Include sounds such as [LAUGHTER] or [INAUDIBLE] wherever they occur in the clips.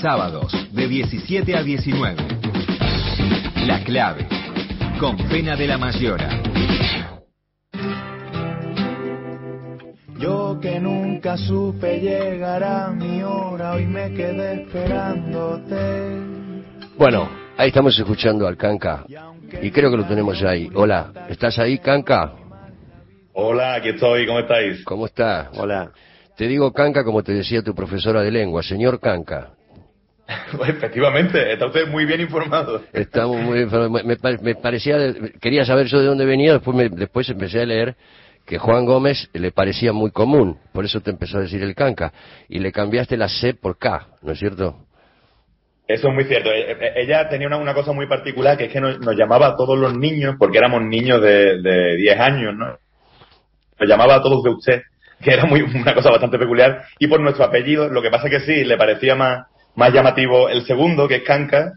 Sábados de 17 a 19. La clave. Con Pena de la Mayora. Yo que nunca supe llegar a mi hora, hoy me quedé esperándote. Bueno, ahí estamos escuchando al Canca. Y creo que lo tenemos ahí. Hola, ¿estás ahí, Canca? Hola, aquí estoy, ¿cómo estáis? ¿Cómo estás? Hola. Te digo Canca como te decía tu profesora de lengua, señor Canca. Pues, [LAUGHS] efectivamente, está usted muy bien informado. Estamos muy me, me, parecía, quería saber yo de dónde venía, después, me, después empecé a leer que Juan Gómez le parecía muy común, por eso te empezó a decir el canca, y le cambiaste la C por K, ¿no es cierto? Eso es muy cierto. E, e, ella tenía una, cosa muy particular, que es que nos, llamaba a todos los niños, porque éramos niños de, de 10 años, ¿no? Nos llamaba a todos de usted, que era muy, una cosa bastante peculiar, y por nuestro apellido, lo que pasa que sí, le parecía más, más llamativo el segundo, que es Canca,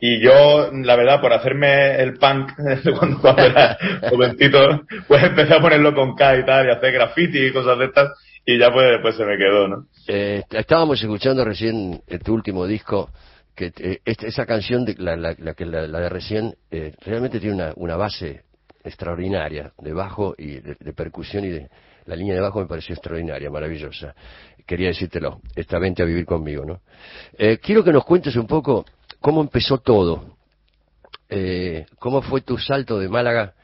y yo, la verdad, por hacerme el punk [LAUGHS] cuando era [LAUGHS] jovencito, pues empecé a ponerlo con K y tal, y hacer graffiti y cosas de estas, y ya pues, pues se me quedó, ¿no? Eh, estábamos escuchando recién tu último disco, que eh, esa canción, de, la, la, la, la, de recién, eh, realmente tiene una, una base extraordinaria de bajo y de, percusión y de la línea de bajo me pareció extraordinaria, maravillosa. Quería decírtelo, esta vente a vivir conmigo, ¿no? Eh, quiero que nos cuentes un poco cómo empezó todo, eh, cómo fue tu salto de Málaga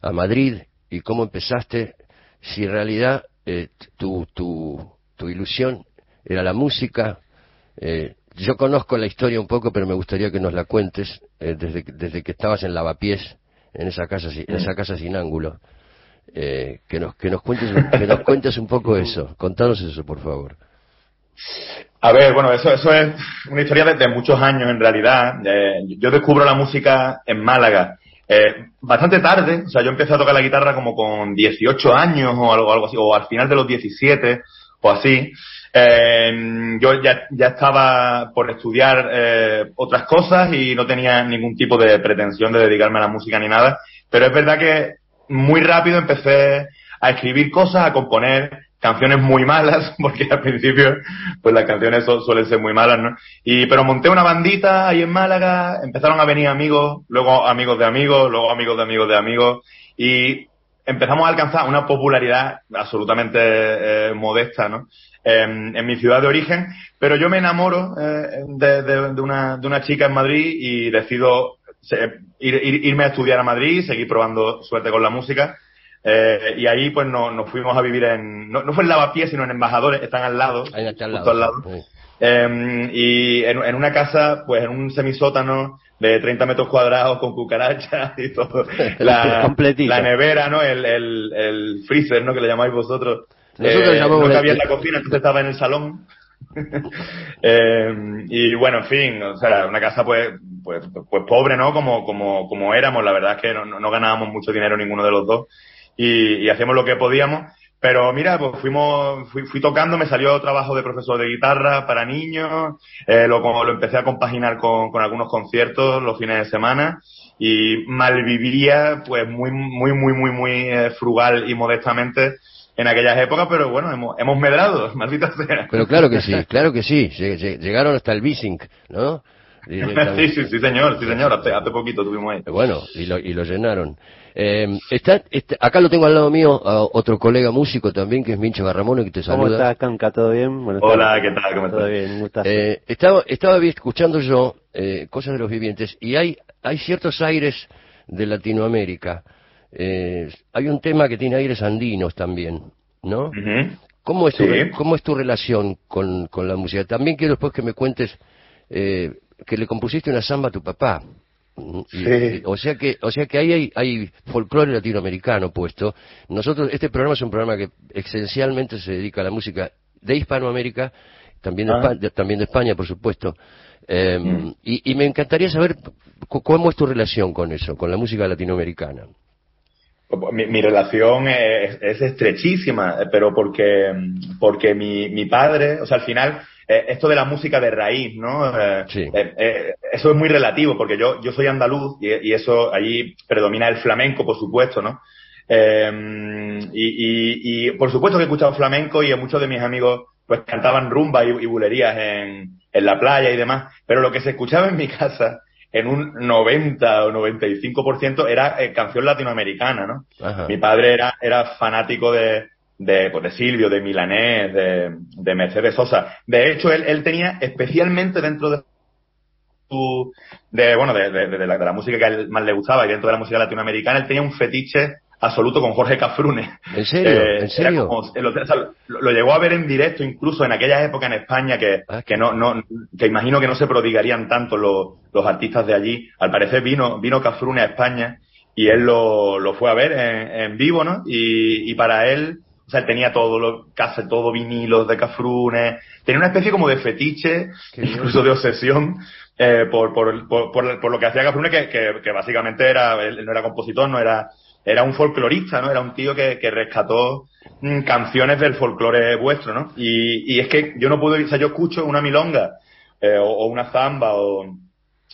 a Madrid y cómo empezaste, si en realidad eh, tu, tu, tu ilusión era la música. Eh, yo conozco la historia un poco, pero me gustaría que nos la cuentes eh, desde, desde que estabas en Lavapiés en esa casa, en esa casa sin ángulo. Eh, que nos que nos cuentes que nos cuentes un poco eso. Contanos eso, por favor. A ver, bueno, eso eso es una historia desde muchos años en realidad. Eh, yo descubro la música en Málaga eh, bastante tarde, o sea, yo empecé a tocar la guitarra como con 18 años o algo algo así, o al final de los 17 o así. Eh, yo ya, ya estaba por estudiar eh, otras cosas y no tenía ningún tipo de pretensión de dedicarme a la música ni nada, pero es verdad que muy rápido empecé a escribir cosas, a componer canciones muy malas, [LAUGHS] porque al principio pues las canciones suelen ser muy malas, ¿no? Y pero monté una bandita ahí en Málaga, empezaron a venir amigos, luego amigos de amigos, luego amigos de amigos de amigos y empezamos a alcanzar una popularidad absolutamente eh, modesta, ¿no? en mi ciudad de origen, pero yo me enamoro eh, de, de, una, de una chica en Madrid y decido ir, irme a estudiar a Madrid, seguir probando suerte con la música. Eh, y ahí pues no, nos fuimos a vivir en, no, fue en Lavapiés, sino en Embajadores, están al lado, justo al lado. Em, y en, en, una casa, pues en un semisótano de 30 metros cuadrados con cucarachas y todo. [LAUGHS] La, la nevera, ¿no? El, el, el freezer, ¿no? Que le llamáis vosotros. Nosotros eh, no cabía en la cocina, entonces estaba en el salón. Eh, y bueno, en fin, o sea, una casa pues, pues, pues pobre, ¿no? Como, como, como éramos, la verdad es que no, no ganábamos mucho dinero ninguno de los dos y, y hacíamos lo que podíamos. Pero mira, pues fuimos, fui, fui, tocando, me salió trabajo de profesor de guitarra para niños, eh, lo, lo empecé a compaginar con, con algunos conciertos los fines de semana y malvivía pues muy, muy, muy, muy, muy eh, frugal y modestamente en aquellas épocas, pero bueno, hemos, hemos medrado, [LAUGHS] maldita sea. Pero claro que sí, claro que sí, llegaron hasta el Bisink, ¿no? [LAUGHS] sí, sí, sí, señor, sí, señor, hace, hace poquito tuvimos ahí. Bueno, y lo, y lo llenaron. Eh, está, este, acá lo tengo al lado mío, a otro colega músico también, que es Mincho Garramón, que te saluda. ¿Cómo estás, Canca? ¿Todo bien? Hola, ¿qué tal? ¿Cómo estás? Todo bien, eh, estaba, estaba escuchando yo eh, Cosas de los Vivientes, y hay, hay ciertos aires de Latinoamérica. Eh, hay un tema que tiene aires andinos también. ¿no? ¿Cómo, es tu, ¿Cómo es tu relación con, con la música? También quiero después que me cuentes eh, que le compusiste una samba a tu papá. o sea que, o sea que ahí hay, hay folclore latinoamericano puesto. Nosotros, este programa es un programa que esencialmente se dedica a la música de Hispanoamérica, también de, ah. España, también de España, por supuesto. Em, mm. y, y, me encantaría saber cómo es tu relación con eso, con la música latinoamericana. Mi, relación es, estrechísima, pero porque, porque mi, mi padre, o sea, al final, eh, esto de la música de raíz, ¿no? Eh, eh, eso es muy relativo, porque yo, yo soy andaluz y, eso allí predomina el flamenco, por supuesto, ¿no? y, y, y, por supuesto que he escuchado flamenco y a muchos de mis amigos pues cantaban rumba y, bulerías en, en la playa y demás, pero lo que se escuchaba en mi [LAUGHS] casa en un 90 o 95% era eh, canción latinoamericana, ¿no? Mi padre era, era fanático de, de, pues de Silvio, de Milanés, de, de Mercedes Sosa. De hecho, él, él tenía especialmente dentro de su, de, bueno, de, de, de, la, de la música que a él más le gustaba y dentro de la música latinoamericana, él tenía un fetiche absoluto con Jorge Cafrune. ¿En serio? Eh, ¿En serio? lo, llegó a ver en directo incluso en aquella época en España que, ah, que no, no, que imagino que no se prodigarían tanto los, los artistas de allí. Al parecer vino, vino Cafrune a España y él lo, lo fue a ver en, en vivo, ¿no? Y, y para él, o sea, tenía todo, lo, casi todo vinilos de Cafrune, tenía una especie como de fetiche, incluso de obsesión, eh, por, por, por, por, lo que hacía Cafrune, que, que, que básicamente era, él no era compositor, no era era un folclorista, ¿no? Era un tío que, que rescató mm, canciones del folclore vuestro, ¿no? Y, y, es que yo no puedo, o sea, yo escucho una milonga eh, o, una zamba o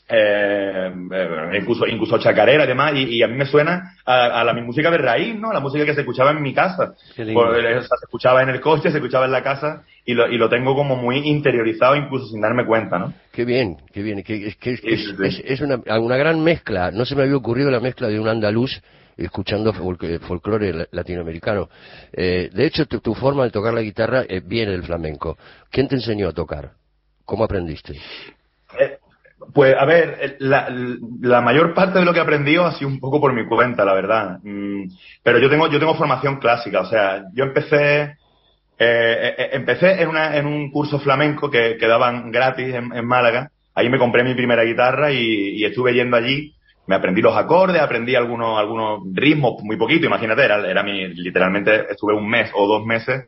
eh, eh, incluso incluso chacarera y demás y, a mí me suena a, la mi música de raíz, ¿no? La música que se escuchaba en mi casa. Pues, o sea, se escuchaba en el coche, se escuchaba en la casa y lo, y lo tengo como muy interiorizado incluso sin darme cuenta, ¿no? Qué bien, qué bien. Que, es, que es, es, una, una gran mezcla. No se me había ocurrido la mezcla de un andaluz escuchando folclore latinoamericano. Eh, de hecho, tu, forma de tocar la guitarra eh, viene del flamenco. ¿Quién te enseñó a tocar? ¿Cómo aprendiste? Eh, pues, a ver, la, mayor parte de lo que he aprendido ha sido un poco por mi cuenta, la verdad. Mm, pero yo tengo, yo tengo formación clásica, o sea, yo empecé, empecé en, una, en un curso flamenco que, que daban gratis en, Málaga. Ahí me compré mi primera guitarra y estuve yendo allí me aprendí los acordes, aprendí algunos, algunos ritmos, muy poquito, imagínate, era, era mi, literalmente estuve un mes o dos meses,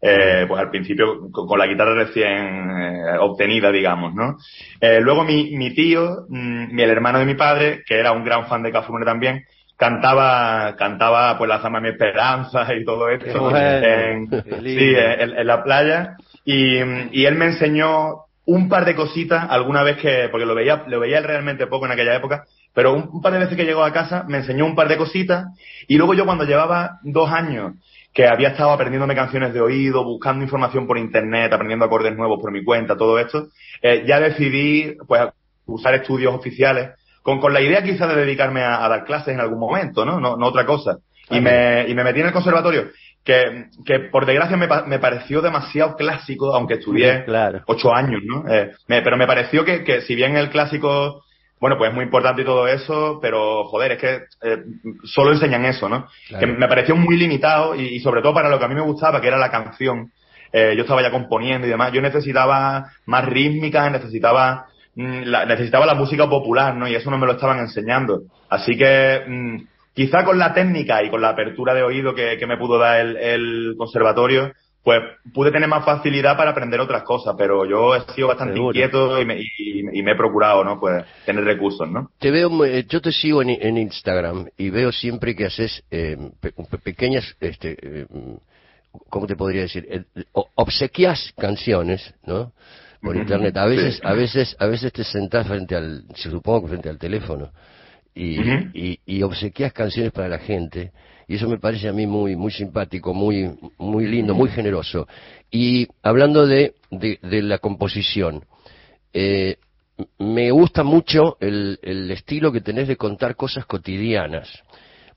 eh, pues al principio con, la guitarra recién eh, obtenida, digamos, ¿no? Eh, luego mi, mi tío, mm, el hermano de mi padre, que era un gran fan de Cafrune también, cantaba, cantaba pues la zama mi esperanza y todo esto en, sí, en, la playa. Y, y él me enseñó un par de cositas alguna vez que, porque lo veía, lo veía realmente poco en aquella época, pero un, par de veces que llegó a casa me enseñó un par de cositas. Y luego yo cuando llevaba dos años que había estado aprendiéndome canciones de oído, buscando información por internet, aprendiendo acordes nuevos por mi cuenta, todo esto, eh, ya decidí pues usar estudios oficiales con, con la idea quizá de dedicarme a, dar clases en algún momento, ¿no? No, no otra cosa. Y me, y me metí en el conservatorio, que, que por desgracia me, me pareció demasiado clásico, aunque estudié ocho años, ¿no? Eh, pero me pareció que, que si bien el clásico bueno, pues es muy importante y todo eso, pero joder, es que eh, solo enseñan eso, ¿no? Que me pareció muy limitado y, sobre todo para lo que a mí me gustaba, que era la canción. Eh, yo estaba ya componiendo y demás. Yo necesitaba más rítmica, necesitaba la, necesitaba la música popular, ¿no? Y eso no me lo estaban enseñando. Así que mm, quizá con la técnica y con la apertura de oído que, que me pudo dar el, el conservatorio, pues pude tener más facilidad para aprender otras cosas, pero yo he sido bastante inquieto y me, y, me, he procurado, ¿no? Pues tener recursos, ¿no? Te veo, eh, yo te sigo en, Instagram y veo siempre que haces eh, pequeñas, este, eh, ¿cómo te podría decir? Eh, obsequias canciones, ¿no? Por internet. A veces, a veces, a veces te sentás frente al, se supongo que frente al teléfono y, y, y obsequias canciones para la gente y eso me parece a mí muy muy simpático, muy muy lindo, muy generoso. Y hablando de, de, la composición, eh, me gusta mucho el, el, estilo que tenés de contar cosas cotidianas.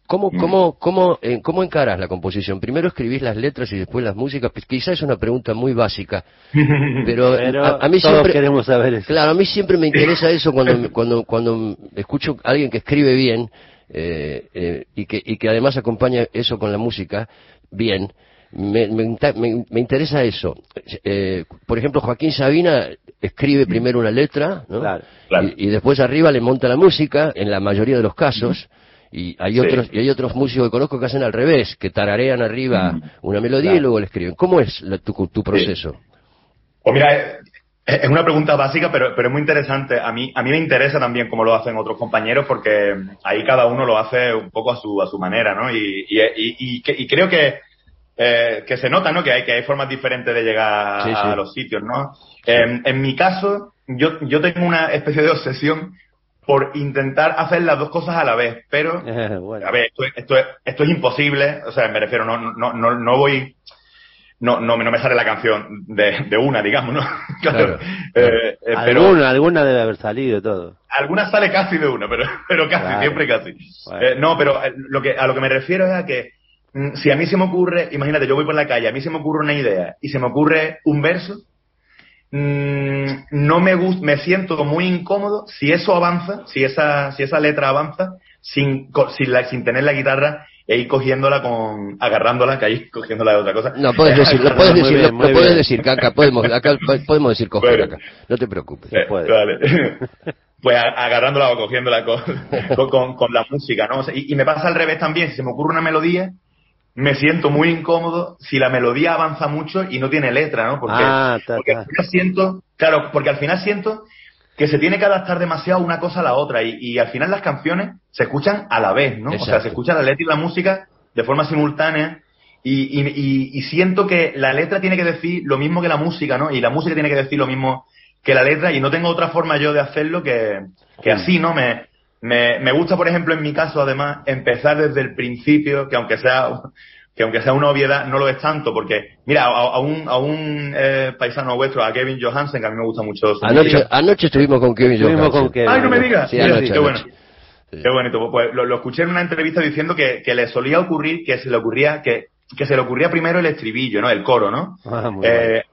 ¿Cómo, cómo, cómo, eh, ¿Cómo encaras la composición? Primero escribís las letras y después las músicas. Pues quizás es una pregunta muy básica, [LAUGHS] pero, a, mí siempre queremos saber eso. Claro, a mí siempre me interesa eso cuando, [LAUGHS] cuando, cuando escucho a alguien que escribe bien eh, eh, y, que, y que además acompaña eso con la música, bien. Me, me, interesa eso. Eh, por ejemplo, Joaquín Sabina escribe primero una letra, ¿no? Y, después arriba le monta la música, en la mayoría de los casos. Y hay otros y hay otros músicos que conozco que hacen al revés, que tararean arriba una melodía y luego le escriben. ¿Cómo es tu, tu proceso? Pues mira, es una pregunta básica, pero, pero es muy interesante. A mí, a mí me interesa también cómo lo hacen otros compañeros, porque ahí cada uno lo hace un poco a su, a su manera, ¿no? Y, y, y, y creo que, eh, que se nota, ¿no? Que hay, que hay formas diferentes de llegar a los sitios, ¿no? en mi caso, yo, yo tengo una especie de obsesión por intentar hacer las dos cosas a la vez, pero, [LAUGHS] a ver, esto, esto, esto es imposible, o sea, me refiero, no, no, no, no voy no, no, no me sale la canción de, de una, digamos, ¿no? [LAUGHS] Claro. Eh, eh, pero alguna, alguna debe haber salido todo. alguna sale casi de una, pero, pero casi, Claro. siempre casi. Bueno. Eh, no, pero lo que, a lo que me refiero es a que mm, si a mí se me ocurre, imagínate, yo voy por la calle, a mí se me ocurre una idea y se me ocurre un verso, no me gusta, me siento muy incómodo si eso avanza, si esa, si esa letra avanza, sin, co- sin, la, sin tener la guitarra e ir cogiéndola con, agarrándola, que ahí [LAUGHS] cogiéndola de otra cosa. No, puedes [LAUGHS] decir, lo puedes decir, bien, lo, muy lo puedes decir, acá podemos, acá podemos decir coger Bueno. acá. No te preocupes. Eh, vale. [LAUGHS] Pues agarrándola o cogiéndola con, con, con- con la música, ¿no? O sea, y, y me pasa al revés también, si se me ocurre una melodía, me siento muy incómodo si la melodía avanza mucho y no tiene letra, ¿no? Porque, Ah, ta, porque al final siento, claro, porque al final siento que se tiene que adaptar demasiado una cosa a la otra y, y al final las canciones se escuchan a la vez, ¿no? O sea, se escucha la letra y la música de forma simultánea y, y, y- y siento que la letra tiene que decir lo mismo que la música, ¿no? Y la música tiene que decir lo mismo que la letra y no tengo otra forma yo de hacerlo que, que así, ¿no? Me, me, me gusta, por ejemplo, en mi caso, además, empezar desde el principio, que aunque sea que aunque sea una obviedad, no lo es tanto, porque, mira, a, a un, a un eh, paisano vuestro, a Kevin Johansen, que a mí me gusta mucho su Anoche, música. anoche estuvimos con Kevin Estuvimos Johansen. con Kevin. ¡Ay, no me digas! Sí, Mira, anoche, qué bueno. Sí. Qué bonito. Pues lo, lo escuché en una entrevista diciendo que, que le solía ocurrir, que se le ocurría, que, que se le ocurría primero el estribillo, ¿no? El coro, ¿no? Ah, muy Eh, eh,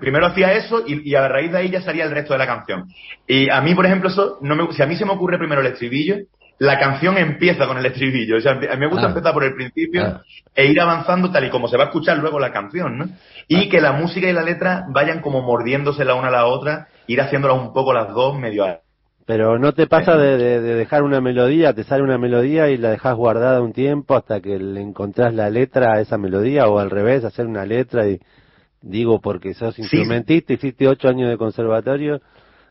primero hacía eso y, y a raíz de ahí ya salía el resto de la canción. Y a mí, por ejemplo, eso no me, si a mí se me ocurre primero el estribillo, la canción empieza con el estribillo. O sea, a mí me gusta Ah. empezar por el principio Ah. e ir avanzando tal y como se va a escuchar luego la canción, ¿no? Y que la música y la letra vayan como mordiéndose la una a la otra, ir haciéndolas un poco las dos medio a- Pero no te pasa de, de- de dejar una melodía, te sale una melodía y la dejas guardada un tiempo hasta que le encontrás la letra a esa melodía o al revés, hacer una letra y digo porque sos instrumentista, hiciste ocho años de conservatorio,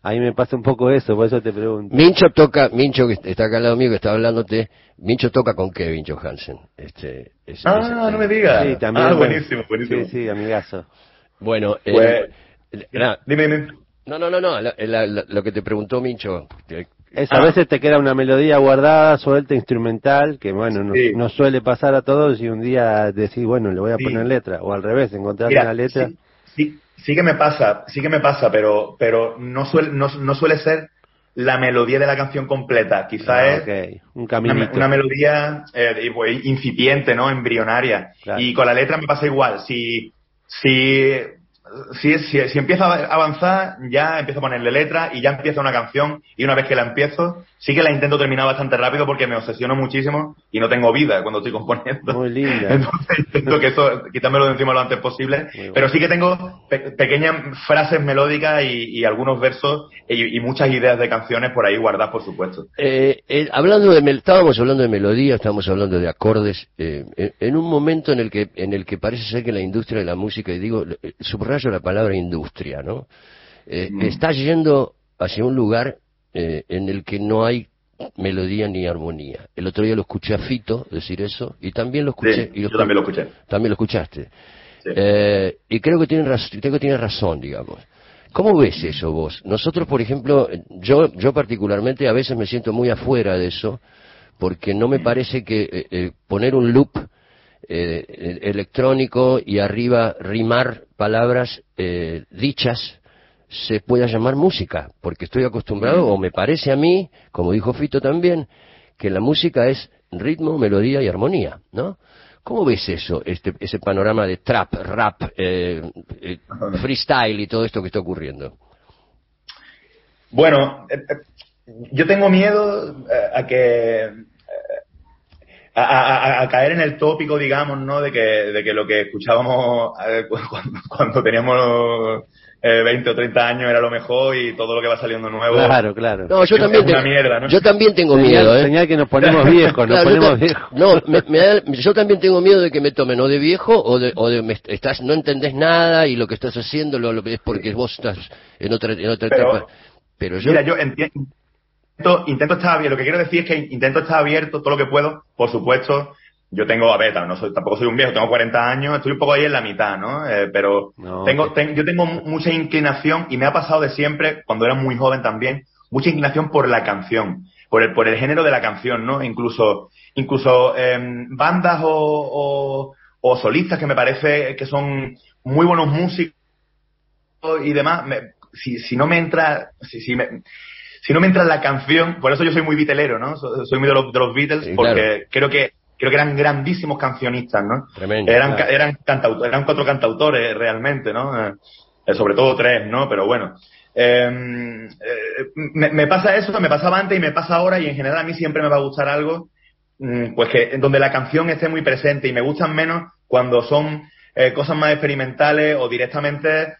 ahí me pasa un poco eso, por eso te pregunto. Mincho toca, Mincho que está acá al lado mío que está hablándote, Mincho toca con Kevin Johansen. Este, es- Ah, es- no me digas. Sí, también. Ah, bueno. buenísimo, buenísimo. Sí, sí, amigazo. Bueno, eh, Pues- la- Dime, dime. no, no, no, no, la- la- la- lo que te preguntó Mincho, que- Es, Ah. A veces te queda una melodía guardada, suelta, instrumental, que bueno, no, Sí. no suele pasar a todos y un día decís, bueno, le voy a Sí. poner letra, o al revés, encontrás Mira, una letra. Sí, sí, sí que me pasa, sí que me pasa, pero, pero no, suele, no, no suele ser la melodía de la canción completa. Quizá Ah, es un una, una melodía eh, pues, incipiente, ¿no? Embrionaria. Claro. Y con la letra me pasa igual. Si, si, si, si, si empieza a avanzar, ya empiezo a ponerle letra y ya empieza una canción. Y una vez que la empiezo, sí que la intento terminar bastante rápido porque me obsesiono muchísimo y no tengo vida cuando estoy componiendo. Muy linda. [LAUGHS] Entonces intento que eso, quitármelo de encima lo antes posible. Pero sí que tengo pe- pequeñas frases melódicas y, y algunos versos y, y muchas ideas de canciones por ahí guardadas, por supuesto. Eh, eh, hablando de estábamos hablando de melodía, estábamos hablando de acordes, eh, en, en un momento en el que en el que parece ser que la industria de la música y digo eh, subrayo la palabra industria, ¿no? Eh, Mm. Está yendo hacia un lugar eh, en el que no hay melodía ni armonía. El otro día lo escuché a Fito decir eso y también lo escuché. Sí, y yo también lo escuché. También lo escuchaste. Sí. Eh, y creo que tiene raz- creo que tiene razón, digamos. ¿Cómo ves eso vos? Nosotros, por ejemplo, yo, yo particularmente a veces me siento muy afuera de eso, porque no me parece que eh, eh, poner un loop eh, electrónico y arriba rimar palabras eh, dichas se pueda llamar música, porque estoy acostumbrado, o me parece a mí, como dijo Fito también, que la música es ritmo, melodía y armonía, ¿no? ¿Cómo ves eso, este, ese panorama de trap, rap, eh, eh, freestyle y todo esto que está ocurriendo? Bueno, eh, yo tengo miedo a que a, a- a caer en el tópico, digamos, ¿no? De que, de que lo que escuchábamos eh, cu- [LAUGHS] cuando, cuando teníamos eh, 20 o 30 años era lo mejor y todo lo que va saliendo nuevo Claro, claro. No, yo es también, una te- mierda, ¿no? yo también tengo señal, miedo, ¿eh? señal que nos ponemos [LAUGHS] viejos, nos Claro, ponemos viejos. No, me- me da- yo también tengo miedo de que me tomen o de viejo o de, o de me- estás, no entendés nada y lo que estás haciendo lo, lo- es porque vos estás en otra, en otra Pero- etapa. Pero yo, Mira, yo enti- intento, intento estar abierto. Lo que quiero decir es que intento estar abierto todo lo que puedo. Por supuesto, yo tengo, a ver, no soy, tampoco soy un viejo, tengo 40 años, estoy un poco ahí en la mitad, ¿no? Eh, pero No, tengo, ten- yo tengo mu- mucha inclinación y me ha pasado de siempre, cuando era muy joven también, mucha inclinación por la canción, por el, por el género de la canción, ¿no? Incluso, incluso em, bandas o, o, o solistas que me parece que son muy buenos músicos y demás, si, si no me entra, si, si, me, si no me entra la canción, por eso yo soy muy vitelero, ¿no? Soy muy de los, de los Beatles, porque creo que creo que eran grandísimos cancionistas, ¿no? Tremendo, eran, claro. eran, cantautores, eran cuatro cantautores realmente, ¿no? Eh, sobre todo tres, ¿no? Pero bueno. Eh, eh, me, me, pasa eso, me pasaba antes y me pasa ahora y en general a mí siempre me va a gustar algo mm, pues que donde la canción esté muy presente y me gustan menos cuando son eh, cosas más experimentales o directamente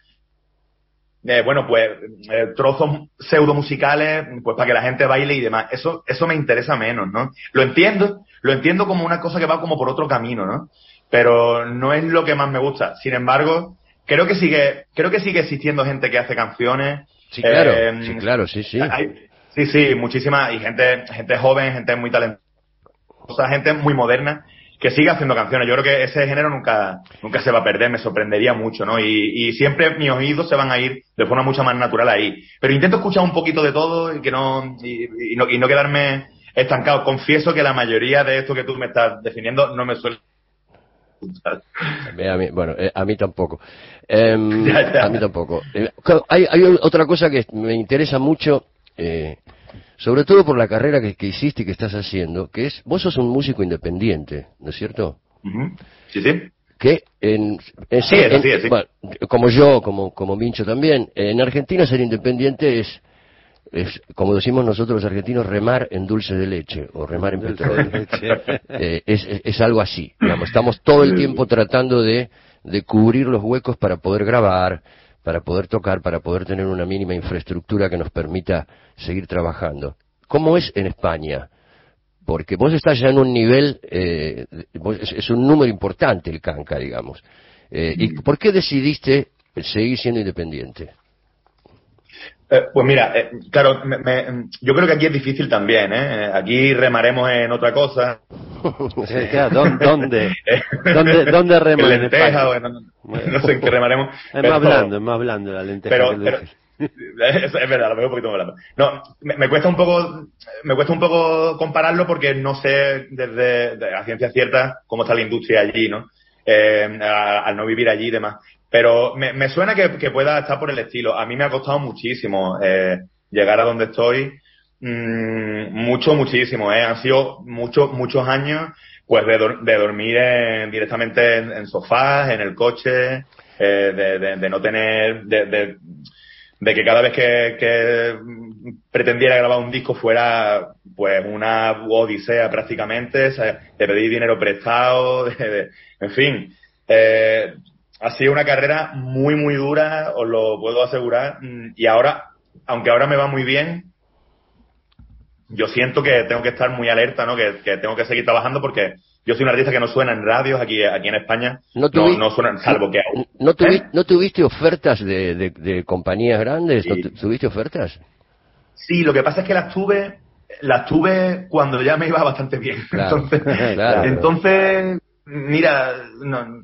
eh, bueno, pues eh, trozos pseudo musicales, pues para que la gente baile y demás. Eso, eso me interesa menos, ¿no? Lo entiendo, lo entiendo como una cosa que va como por otro camino, ¿no? Pero no es lo que más me gusta. Sin embargo, creo que sigue, creo que sigue existiendo gente que hace canciones. Sí, claro, Eh, sí, claro, sí, sí. hay- sí, sí, muchísima, y gente, gente joven, gente muy talentosa, gente muy moderna que sigue haciendo canciones. Yo creo que ese género nunca, nunca se va a perder, me sorprendería mucho, ¿no? Y, y siempre mis oídos se van a ir de forma mucho más natural ahí. Pero intento escuchar un poquito de todo y que no, y, y no, y no quedarme estancado. Confieso que la mayoría de esto que tú me estás definiendo no me suele. Eh, A mí, bueno, eh, a mí tampoco. [LAUGHS] Em. A mí tampoco. Eh, hay, hay otra cosa que me interesa mucho, eh, sobre todo por la carrera que, que hiciste y que estás haciendo, que es, vos sos un músico independiente, ¿no es cierto? Sí, sí. Que en, en- Sí, en- así. bueno, como yo, como, como Mincho también, en Argentina ser independiente es, es, como decimos nosotros los argentinos, remar en dulce de leche o remar en petróleo. de leche. [LAUGHS] Eh, es, es- es algo así. Digamos, estamos todo el tiempo tratando de, de cubrir los huecos para poder grabar, para poder tocar, para poder tener una mínima infraestructura que nos permita seguir trabajando. ¿Cómo es en España? Porque vos estás ya en un nivel, eh, vos- es, es un número importante el canca, digamos. Eh, ¿Y por qué decidiste seguir siendo independiente? Eh, pues mira, eh, claro, me- me- yo creo que aquí es difícil también, ¿eh? Aquí remaremos en otra cosa. [LAUGHS] [LAUGHS] ¿dónde, dónde, reman en en lenteja o en- no, sé en qué remaremos. Es más blando, es más blando la lenteja pero, que el pero- dulce. [LAUGHS] es, es verdad, lo veo un poquito más blando. No, me, me cuesta un poco, me cuesta un poco compararlo porque no sé desde de la ciencia cierta cómo está la industria allí, ¿no? Eh, a- al no vivir allí y demás. Pero me, me suena que, pueda estar por el estilo. A mí me ha costado muchísimo eh, llegar a donde estoy. Mm, mucho, muchísimo, ¿eh? Han sido muchos, muchos años, pues, de, de dormir en- directamente en, sofás, en el coche, eh, de, de- de no tener, de, de, que cada vez que, que pretendiera grabar un disco fuera, pues, una odisea prácticamente, o sea, de pedir dinero prestado, [LAUGHS] de- en fin. Eh, ha sido una carrera muy, muy dura, os lo puedo asegurar, mm, y ahora, aunque ahora me va muy bien, yo siento que tengo que estar muy alerta, ¿no? Que, que tengo que seguir trabajando porque yo soy un artista que no suena en radios aquí, aquí en España. ¿No No, tuvi- no, suena, salvo que. ¿No, tuvi- ¿Eh? ¿no tuviste ofertas de, de- de compañías grandes? ¿No Sí. tu- ¿Tuviste ofertas? Sí, lo que pasa es que las tuve, las tuve cuando ya me iba bastante bien. Claro, entonces, [LAUGHS] claro. entonces, mira, no, no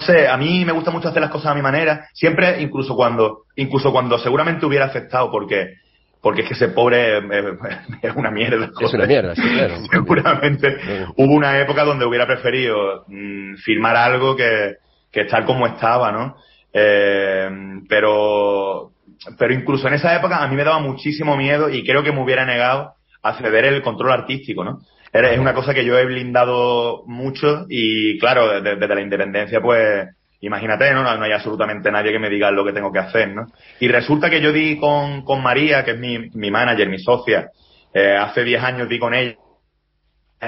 sé, a mí me gusta mucho hacer las cosas a mi manera, siempre, incluso cuando, incluso cuando seguramente hubiera aceptado, porque, porque es que ese pobre [LAUGHS] es una mierda. Es una mierda, sí, claro. [LAUGHS] Seguramente Sí. hubo una época donde hubiera preferido mm, firmar algo que, que estar como estaba, ¿no? Eh, pero, pero incluso en esa época a mí me daba muchísimo miedo y creo que me hubiera negado a ceder el control artístico, ¿no? Es una cosa que yo he blindado mucho y claro, desde, desde la independencia pues imagínate, ¿no? No hay absolutamente nadie que me diga lo que tengo que hacer, ¿no? Y resulta que yo di con, con María, que es mi, mi manager, mi socia, eh, hace 10 años di con ella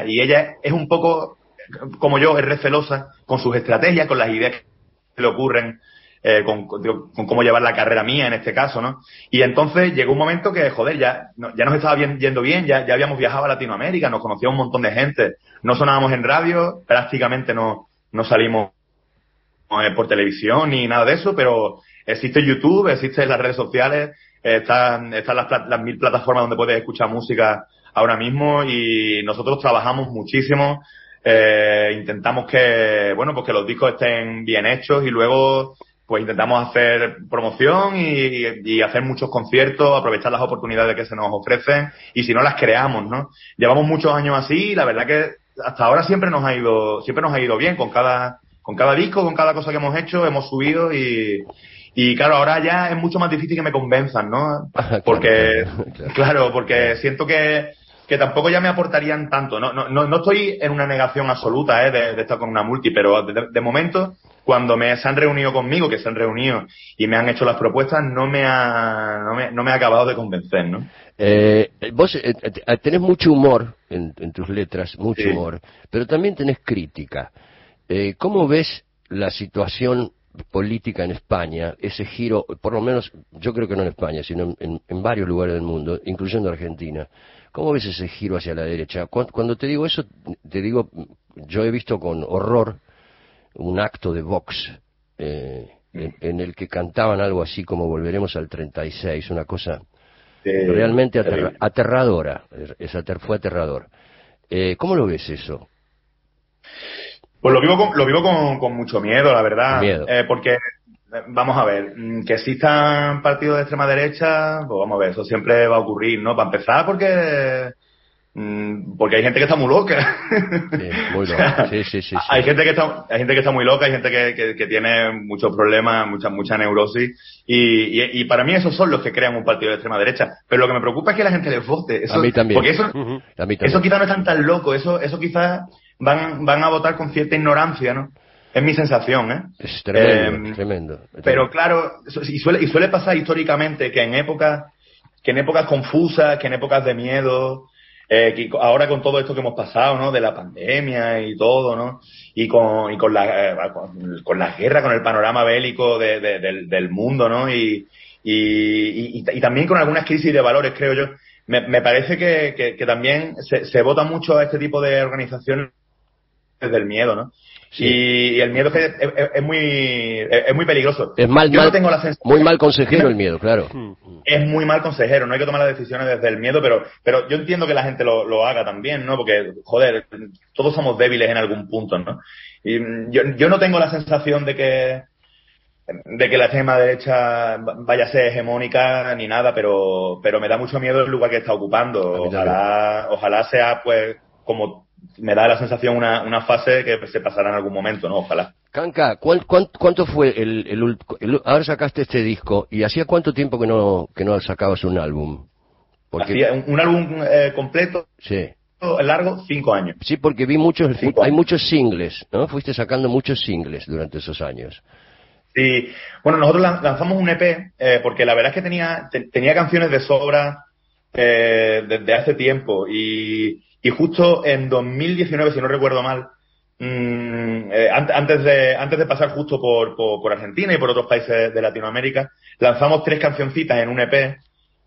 y ella es un poco como yo, es recelosa con sus estrategias, con las ideas que le ocurren, eh, con, con- cómo llevar la carrera mía en este caso, ¿no? Y entonces llegó un momento que, joder, ya, no- ya nos estaba bien- yendo bien, ya, ya habíamos viajado a Latinoamérica, nos conocía un montón de gente, no sonábamos en radio, prácticamente no, no salimos eh, por televisión ni nada de eso, pero existe YouTube, existen las redes sociales, están, están las, las mil plataformas donde puedes escuchar música ahora mismo y nosotros trabajamos muchísimo, eh, intentamos que, bueno, pues que los discos estén bien hechos y luego pues intentamos hacer promoción y, y hacer muchos conciertos, aprovechar las oportunidades que se nos ofrecen y si no las creamos, ¿no? Llevamos muchos años así y la verdad que hasta ahora siempre nos ha ido, siempre nos ha ido bien con cada, con cada disco, con cada cosa que hemos hecho, hemos subido y, y claro, ahora ya es mucho más difícil que me convenzan, ¿no? Porque, claro, porque siento que, que tampoco ya me aportarían tanto. No, no, no, estoy en una negación absoluta ¿eh? de, estar con una multi, pero de, momento, cuando me se han reunido conmigo, que se han reunido y me han hecho las propuestas, no me ha, no me, no me ha acabado de convencer, ¿no? Eh, vos eh, eh, tenés mucho humor en, tus letras, mucho humor, pero también tenés crítica. Eh, ¿Cómo ves la situación política en España, ese giro, por lo menos yo creo que no en España, sino en, varios lugares del mundo, incluyendo Argentina. ¿Cómo ves ese giro hacia la derecha? Cuando, te digo eso, te digo, yo he visto con horror un acto de Vox eh, en, el que cantaban algo así como volveremos al 36, una cosa realmente aterradora, fue aterrador. Eh, ¿Cómo lo ves eso? Pues lo vivo con, lo vivo con, mucho miedo, la verdad. Eh, porque, vamos a ver, mm, que existan partidos de extrema derecha, pues vamos a ver, eso siempre va a ocurrir, ¿no? Para empezar, porque porque hay gente que está muy loca. Sí, muy [LAUGHS] loca. Sí, sí, sí, Hay gente que está, hay gente que está muy loca, hay gente que, que, tiene muchos problemas, mucha, mucha neurosis, y, y, para mí esos son los que crean un partido de extrema derecha. Pero lo que me preocupa es que la gente les vote. Eso, a mí también. Porque eso, eso quizás no están tan loco, eso, eso quizás van, van a votar con cierta ignorancia, ¿no? Es mi sensación, ¿eh? Es tremendo, eh, tremendo, Pero claro, y suele, y suele pasar históricamente que en épocas, que en épocas confusas, que en épocas de miedo, eh, ahora con todo esto que hemos pasado, ¿no? De la pandemia y todo, ¿no? Y con, y con la, eh, con, la guerra, con el panorama bélico de, del, mundo, ¿no? Y, y, también con algunas crisis de valores, creo yo. Me, parece que, también se, se vota mucho a este tipo de organizaciones del miedo, ¿no? Y el miedo es, es, muy es muy peligroso. Es mal, Yo no tengo la muy mal consejero el miedo, claro. [LAUGHS] Es muy mal consejero, no hay que tomar las decisiones desde el miedo, pero pero yo entiendo que la gente lo, lo haga también, ¿no? Porque, joder, todos somos débiles en algún punto, ¿no? Y yo, yo no tengo la sensación de que de que la extrema derecha vaya a ser hegemónica ni nada, pero pero me da mucho miedo el lugar que está ocupando. Ojalá ojalá sea pues como me da la sensación una, una fase que se pasará en algún momento, ¿no? Ojalá. Canca, cuánto fue el, el, Ahora sacaste este disco, ¿y hacía cuánto tiempo que no, que no sacabas un álbum? Porque... un, álbum eh, completo. Sí. Largo, cinco años. Sí, porque vi muchos, hay muchos singles, ¿no? Fuiste sacando muchos singles durante esos años. Sí, bueno, nosotros lanzamos un EP eh, porque la verdad es que tenía, tenía canciones de sobra eh, desde hace tiempo y, y justo en 2019, si no recuerdo mal, mm, eh, antes, de, antes de pasar justo por, por, Argentina y por otros países de Latinoamérica, lanzamos tres cancioncitas en un EP,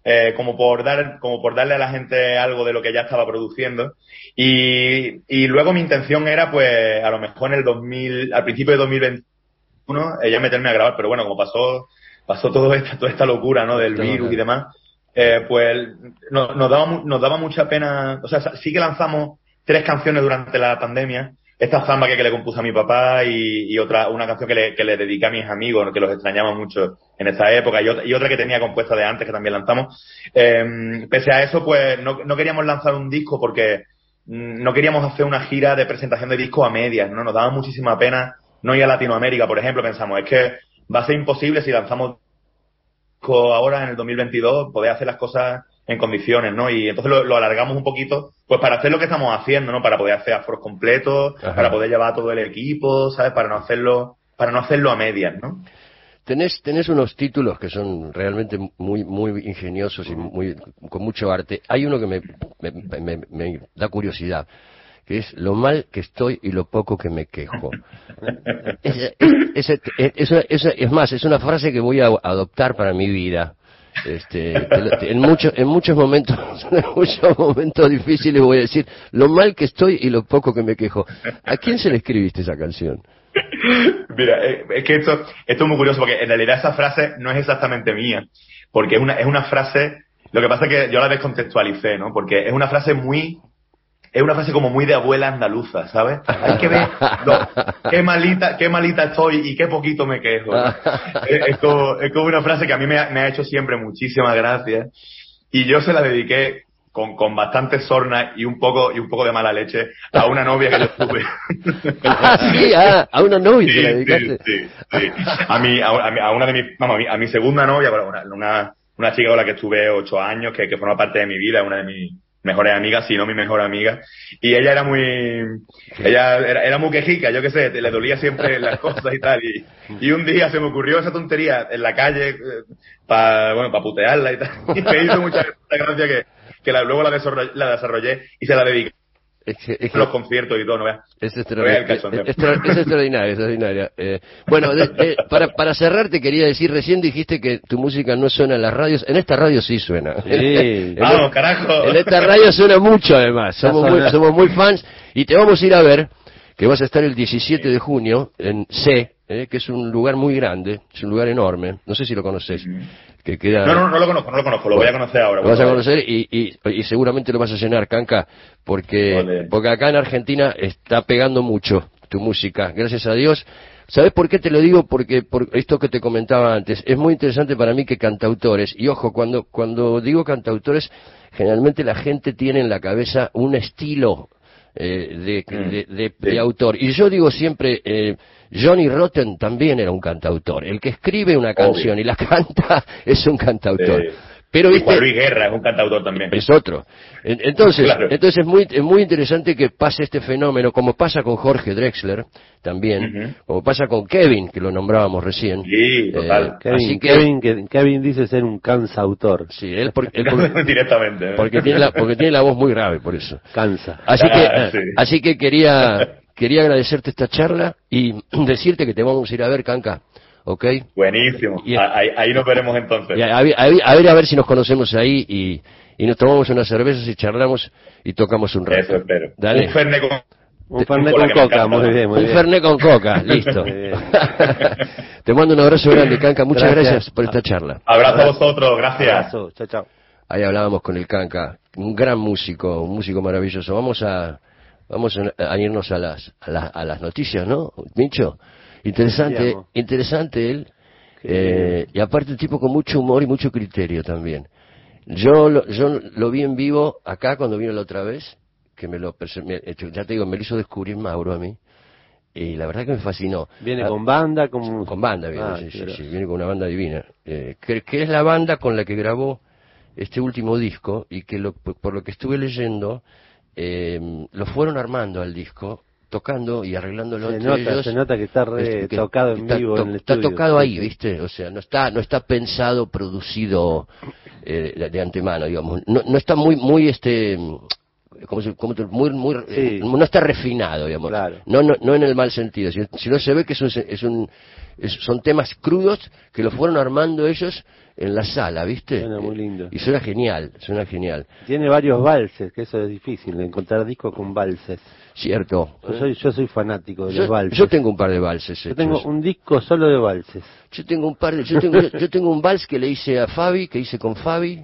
eh, como por dar, como por darle a la gente algo de lo que ya estaba produciendo. Y, y luego mi intención era, pues, a lo mejor en el 2000, al principio de 2021, ella meterme a grabar, pero bueno, como pasó, pasó todo esta, toda esta locura, ¿no? Del virus y demás, eh, pues nos, daba, nos daba mucha pena, o sea, sí que lanzamos tres canciones durante la pandemia, esta zamba que, le compuse a mi papá y, otra, una canción que le, que le dediqué a mis amigos, que los extrañaba mucho en esa época, y otra, y otra que tenía compuesta de antes que también lanzamos. Eh, pese a eso, pues no, no queríamos lanzar un disco porque mm, no queríamos hacer una gira de presentación de disco a medias, ¿no? Nos daba muchísima pena no ir a Latinoamérica, por ejemplo, pensamos, es que va a ser imposible si lanzamos ahora en el 2022 poder hacer las cosas en condiciones, ¿no? Y entonces lo, alargamos un poquito, pues para hacer lo que estamos haciendo, ¿no? Para poder hacer aforos completos, para poder llevar todo el equipo, ¿sabes? Para no hacerlo, para no hacerlo a medias, ¿no? Tenés, tenés unos títulos que son realmente muy, muy ingeniosos y muy, con mucho arte. Hay uno que me, me, me da curiosidad que es lo mal que estoy y lo poco que me quejo. [LAUGHS] es, es, más, es una frase que voy a adoptar para mi vida. Este, en, muchos en muchos momentos, [LAUGHS] en muchos momentos difíciles voy a decir lo mal que estoy y lo poco que me quejo. ¿A quién se le escribiste esa canción? Mira, eh, es que esto, esto es muy curioso porque en realidad esa frase no es exactamente mía, porque es una, es una frase, lo que pasa es que yo la descontextualicé, ¿no? Porque es una frase muy es una frase como muy de abuela andaluza, ¿sabes? Hay que ver qué malita, qué malita estoy y qué poquito me quejo. es, como, una frase que a mí me ha, hecho siempre muchísimas gracias. Y yo se la dediqué con, con bastante sorna y un poco y un poco de mala leche a una novia que yo tuve. ah, [LAUGHS] sí, ah, a una novia sí, la sí, sí, sí. A mi, a, a una de mis, vamos, a mi, a mi segunda novia, una, una chica con la que estuve ocho años, que, que forma parte de mi vida, una de mis mejores amigas, si no mi mejor amiga, y ella era muy, ella era, era muy quejica, yo qué sé, le dolía siempre [LAUGHS] las cosas y tal, y, y un día se me ocurrió esa tontería en la calle, para, bueno, para putearla y tal, [LAUGHS] y me hizo mucha, mucha gracia que, que la- luego la desarrollé, la desarrollé y se la dediqué Es que- es a que- los conciertos y todo, ¿no veas? Es, Vea extraordinario, es, extra- es extraordinario, extraordinario. Eh, bueno, de- de- para, para cerrar te quería decir, recién dijiste que tu música no suena en las radios. En esta radio sí suena. Sí. [LAUGHS] En, Vamos, carajo. en esta radio suena mucho además. Somos muy, somos muy fans y te vamos a ir a ver, que vas a estar el 17 de junio en C, eh, que es un lugar muy grande, es un lugar enorme. No sé si lo conoces. Que queda... No, no, no lo conozco, no lo conozco, lo voy a conocer ahora. Lo vas a conocer y, y, y seguramente lo vas a llenar, Canca, porque, porque acá en Argentina está pegando mucho tu música, gracias a Dios. ¿Sabes por qué te lo digo? Porque por esto que te comentaba antes, es muy interesante para mí que cantautores, y ojo, cuando, cuando digo cantautores, generalmente la gente tiene en la cabeza un estilo eh, de, Mm, de- de- sí. de autor. Y yo digo siempre, eh, Johnny Rotten también era un cantautor. El que escribe una canción y la [LAUGHS] canta es un cantautor. Pero Y Juan Luis Guerra es un cantautor también. es otro. En- Entonces, Claro. entonces es muy, es muy interesante que pase este fenómeno, como pasa con Jorge Drexler, también, como pasa con Kevin, que lo nombrábamos recién. Sí, total. Kevin, así que, Kevin, que- Kevin dice ser un cansautor. sí, él, por- [LAUGHS] él por- [LAUGHS] Directamente. ¿eh? porque tiene la, porque tiene la voz muy grave, por eso. Cansa. Así que, Ah, sí. así que quería, quería agradecerte esta charla y [CLEARS THROAT] decirte que te vamos a ir a ver, Canca, ¿ok? Buenísimo. Y- Ah, Ahí, ahí nos veremos entonces. Y a, a- ver a ver si nos conocemos ahí y, y nos tomamos unas cervezas y charlamos y tocamos un rato. Eso espero. Dale. Un Fernet con... Un Fernet coca, muy bien, muy Un bien. Fernet con coca, [LAUGHS] listo. [LAUGHS] Te mando un abrazo grande, Canca. Muchas gracias, Gracias. por esta charla. Abrazo a vosotros, gracias. Abrazo. Chao, chao. Ahí hablábamos con el Canca, un gran músico, un músico maravilloso. Vamos a vamos a, a irnos a las, a las a las noticias, ¿no, Mincho? Interesante, interesante él. eh, y aparte un tipo con mucho humor y mucho criterio también. Yo lo, yo lo vi en vivo acá cuando vino la otra vez, que me lo me- eh, ya te digo, me lo hizo descubrir Mauro a mí. Y la verdad que me fascinó. Viene Ah, con banda, con... con banda viene, Ah, sí, sí, sí, viene con una banda divina. Eh, que, que es la banda con la que grabó este último disco y que lo- por lo que estuve leyendo, eh, lo fueron armando al disco, tocando y arreglándolo Se entre nota, ellos. se nota que está re Este, que tocado en está vivo to- en el Está estudio. tocado ahí. ¿viste? O sea, no está, no está pensado, producido eh, de antemano, digamos. No, no está muy, muy, este, como como muy, muy, eh, no está refinado, digamos. Claro. No, no, no en el mal sentido, sino, sino se ve que es un, es un, es- son temas crudos que lo fueron armando ellos en la sala, ¿viste? Suena muy lindo. Y suena genial, suena genial. Tiene varios valses, que eso es difícil, encontrar discos con valses. Cierto. Yo soy, yo soy fanático de Yo, los valses. yo tengo un par de valses Yo tengo un disco solo de valses. Yo tengo un par de, yo tengo, yo, yo tengo un vals que le hice a Fabi, que hice con Fabi,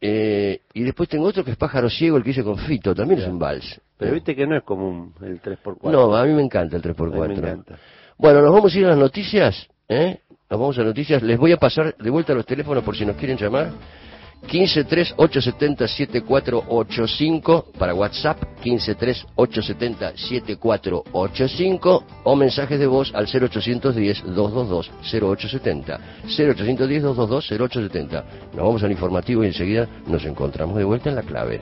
eh, y después tengo otro que es Pájaro Ciego, el que hice con Fito, también es un vals. Pero viste que no es común el 3x4. No, a mí me encanta el A mí 3x4. me encanta. Bueno, nos vamos a ir a las noticias, ¿eh? Nos vamos a las noticias. Les voy a pasar de vuelta los teléfonos por si nos quieren llamar. 1538707485 para WhatsApp, 1538707485 o mensajes de voz al 0810-222-0870. 0810-222-0870. Nos vamos al informativo y enseguida nos encontramos de vuelta en la clave.